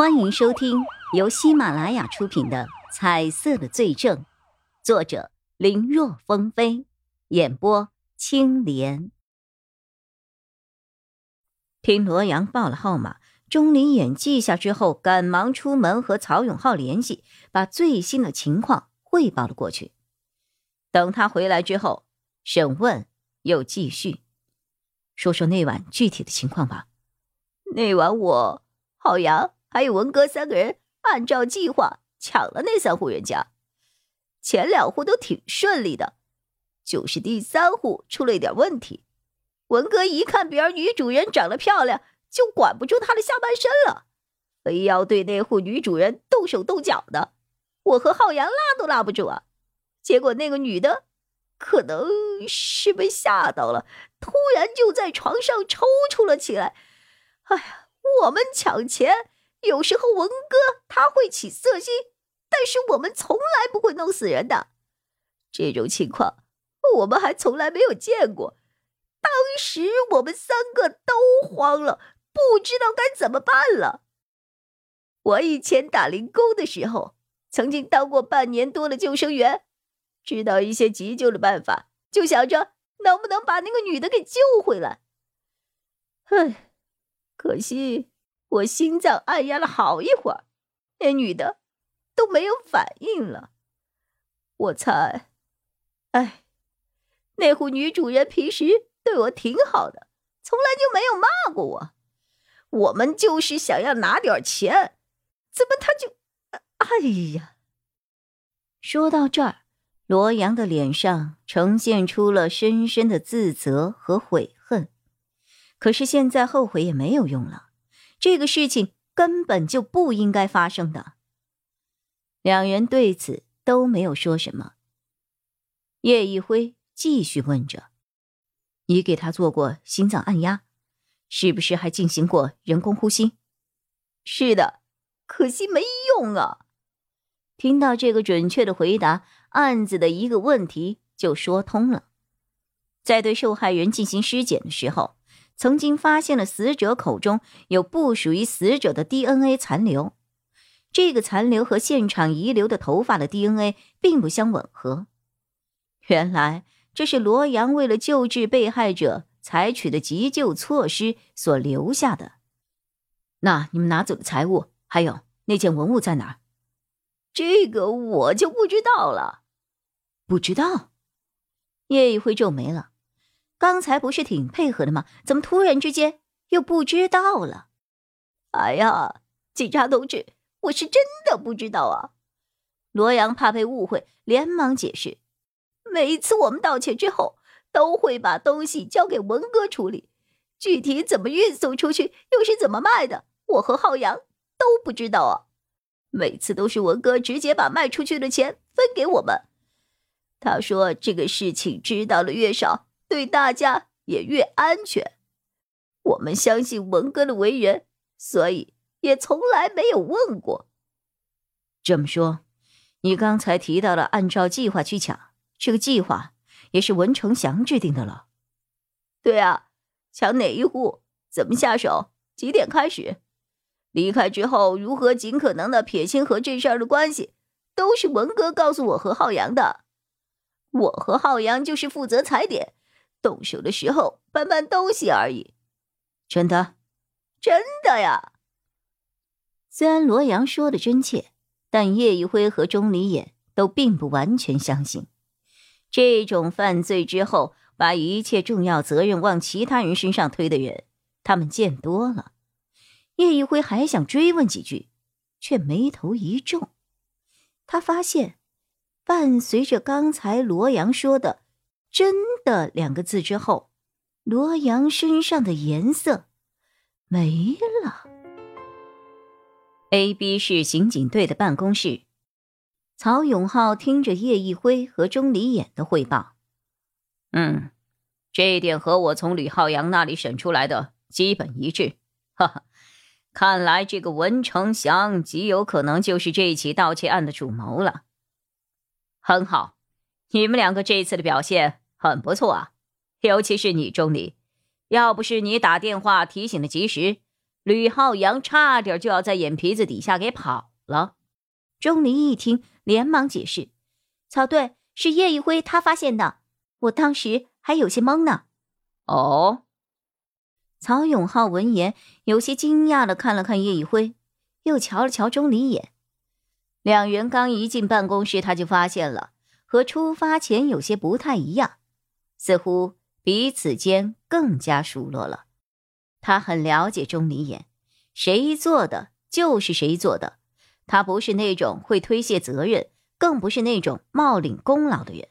欢迎收听由喜马拉雅出品的《彩色的罪证》，作者林若风飞，演播青莲。听罗阳报了号码，钟离眼记下之后，赶忙出门和曹永浩联系，把最新的情况汇报了过去。等他回来之后，审问又继续，说说那晚具体的情况吧。那晚我浩洋。还有文哥三个人按照计划抢了那三户人家，前两户都挺顺利的，就是第三户出了一点问题。文哥一看别人女主人长得漂亮，就管不住她的下半身了，非要对那户女主人动手动脚的。我和浩洋拉都拉不住啊。结果那个女的可能是被吓到了，突然就在床上抽搐了起来。哎呀，我们抢钱。有时候文哥他会起色心，但是我们从来不会弄死人的。这种情况我们还从来没有见过。当时我们三个都慌了，不知道该怎么办了。我以前打零工的时候，曾经当过半年多的救生员，知道一些急救的办法，就想着能不能把那个女的给救回来。唉，可惜。我心脏按压了好一会儿，那女的都没有反应了。我猜，哎，那户女主人平时对我挺好的，从来就没有骂过我。我们就是想要拿点钱，怎么他就……哎呀！说到这儿，罗阳的脸上呈现出了深深的自责和悔恨。可是现在后悔也没有用了。这个事情根本就不应该发生的。两人对此都没有说什么。叶一辉继续问着：“你给他做过心脏按压，是不是还进行过人工呼吸？”“是的，可惜没用啊。”听到这个准确的回答，案子的一个问题就说通了。在对受害人进行尸检的时候。曾经发现了死者口中有不属于死者的 DNA 残留，这个残留和现场遗留的头发的 DNA 并不相吻合。原来这是罗阳为了救治被害者采取的急救措施所留下的。那你们拿走的财物，还有那件文物在哪儿？这个我就不知道了。不知道？叶一辉皱眉了。刚才不是挺配合的吗？怎么突然之间又不知道了？哎呀，警察同志，我是真的不知道啊！罗阳怕被误会，连忙解释：每次我们道歉之后，都会把东西交给文哥处理，具体怎么运送出去，又是怎么卖的，我和浩洋都不知道啊！每次都是文哥直接把卖出去的钱分给我们，他说这个事情知道的越少。对大家也越安全。我们相信文哥的为人，所以也从来没有问过。这么说，你刚才提到了按照计划去抢，这个计划也是文成祥制定的了。对啊，抢哪一户，怎么下手，几点开始，离开之后如何尽可能的撇清和这事儿的关系，都是文哥告诉我和浩洋的。我和浩洋就是负责踩点。动手的时候搬搬东西而已，真的，真的呀。虽然罗阳说的真切，但叶一辉和钟离眼都并不完全相信。这种犯罪之后把一切重要责任往其他人身上推的人，他们见多了。叶一辉还想追问几句，却眉头一皱。他发现，伴随着刚才罗阳说的。真的两个字之后，罗阳身上的颜色没了。A、B 市刑警队的办公室，曹永浩听着叶一辉和钟离眼的汇报，嗯，这一点和我从吕浩洋那里审出来的基本一致。哈哈，看来这个文成祥极有可能就是这一起盗窃案的主谋了。很好，你们两个这次的表现。很不错啊，尤其是你钟离，要不是你打电话提醒的及时，吕浩洋差点就要在眼皮子底下给跑了。钟离一听，连忙解释：“曹队是叶一辉他发现的，我当时还有些懵呢。”哦。曹永浩闻言，有些惊讶的看了看叶一辉，又瞧了瞧钟离眼。两人刚一进办公室，他就发现了和出发前有些不太一样，似乎彼此间更加熟络了。他很了解钟离眼，谁做的就是谁做的。他不是那种会推卸责任，更不是那种冒领功劳的人。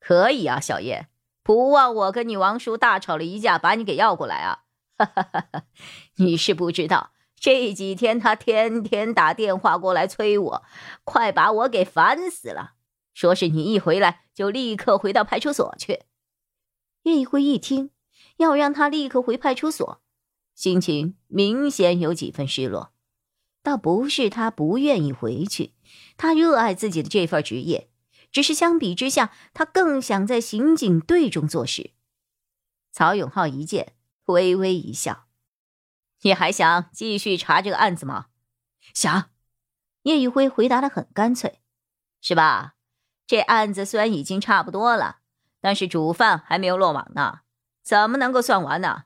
可以啊，小叶，不忘我跟你王叔大吵了一架，把你给要过来啊！哈哈哈哈你是不知道，这几天他天天打电话过来催我，快把我给烦死了。说是你一回来就立刻回到派出所去。叶一辉一听要让他立刻回派出所，心情明显有几分失落。倒不是他不愿意回去，他热爱自己的这份职业，只是相比之下，他更想在刑警队中做事。曹永浩一见，微微一笑：“你还想继续查这个案子吗？”“想。”叶宇辉回答的很干脆，“是吧？这案子虽然已经差不多了，但是主犯还没有落网呢，怎么能够算完呢？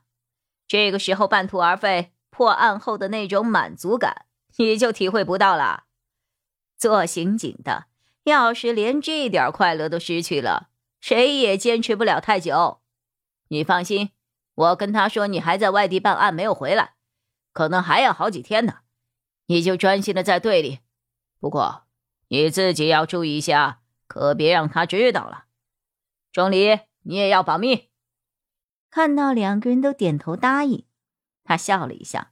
这个时候半途而废，破案后的那种满足感。”你就体会不到了。做刑警的，要是连这点快乐都失去了，谁也坚持不了太久。你放心，我跟他说你还在外地办案没有回来，可能还要好几天呢。你就专心的在队里，不过你自己要注意一下，可别让他知道了。钟离，你也要保密。看到两个人都点头答应，他笑了一下。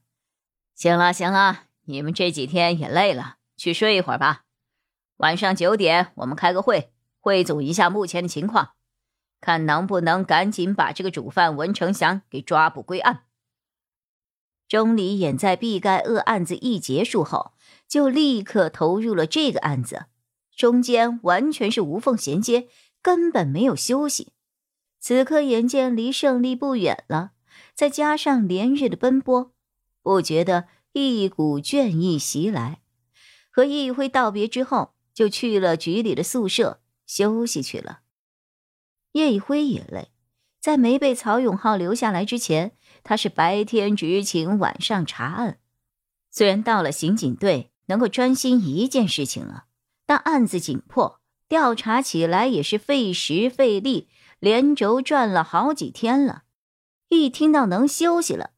行了，行了。你们这几天也累了，去睡一会儿吧。晚上九点我们开个会，汇总一下目前的情况，看能不能赶紧把这个主犯文成祥给抓捕归案。钟离眼在毕盖厄案子一结束后，就立刻投入了这个案子，中间完全是无缝衔接，根本没有休息。此刻眼见离胜利不远了，再加上连日的奔波，不觉得。一股倦意袭来，和叶一辉道别之后，就去了局里的宿舍休息去了。叶一辉也累，在没被曹永浩留下来之前，他是白天执勤，晚上查案。虽然到了刑警队能够专心一件事情了，但案子紧迫，调查起来也是费时费力，连轴转了好几天了。一听到能休息了。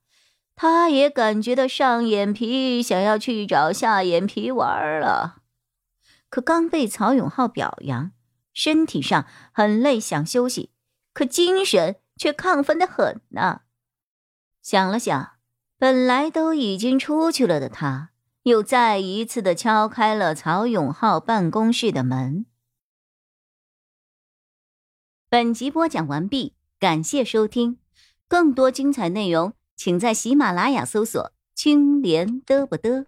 他也感觉到上眼皮，想要去找下眼皮玩了。可刚被曹永浩表扬，身体上很累，想休息，可精神却亢奋的很呢。想了想，本来都已经出去了的他，又再一次的敲开了曹永浩办公室的门。本集播讲完毕，感谢收听，更多精彩内容。请在喜马拉雅搜索“青莲嘚不嘚”。